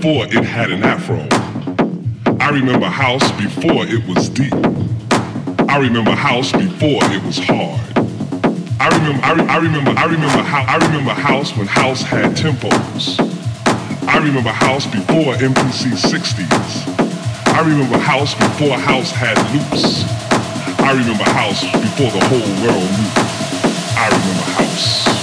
Before it had an afro. I remember house before it was deep. I remember house before it was hard. I remember, I, re- I remember, I remember how, I remember house when house had tempos. I remember house before MPC 60s. I remember house before house had loops. I remember house before the whole world knew. I remember house.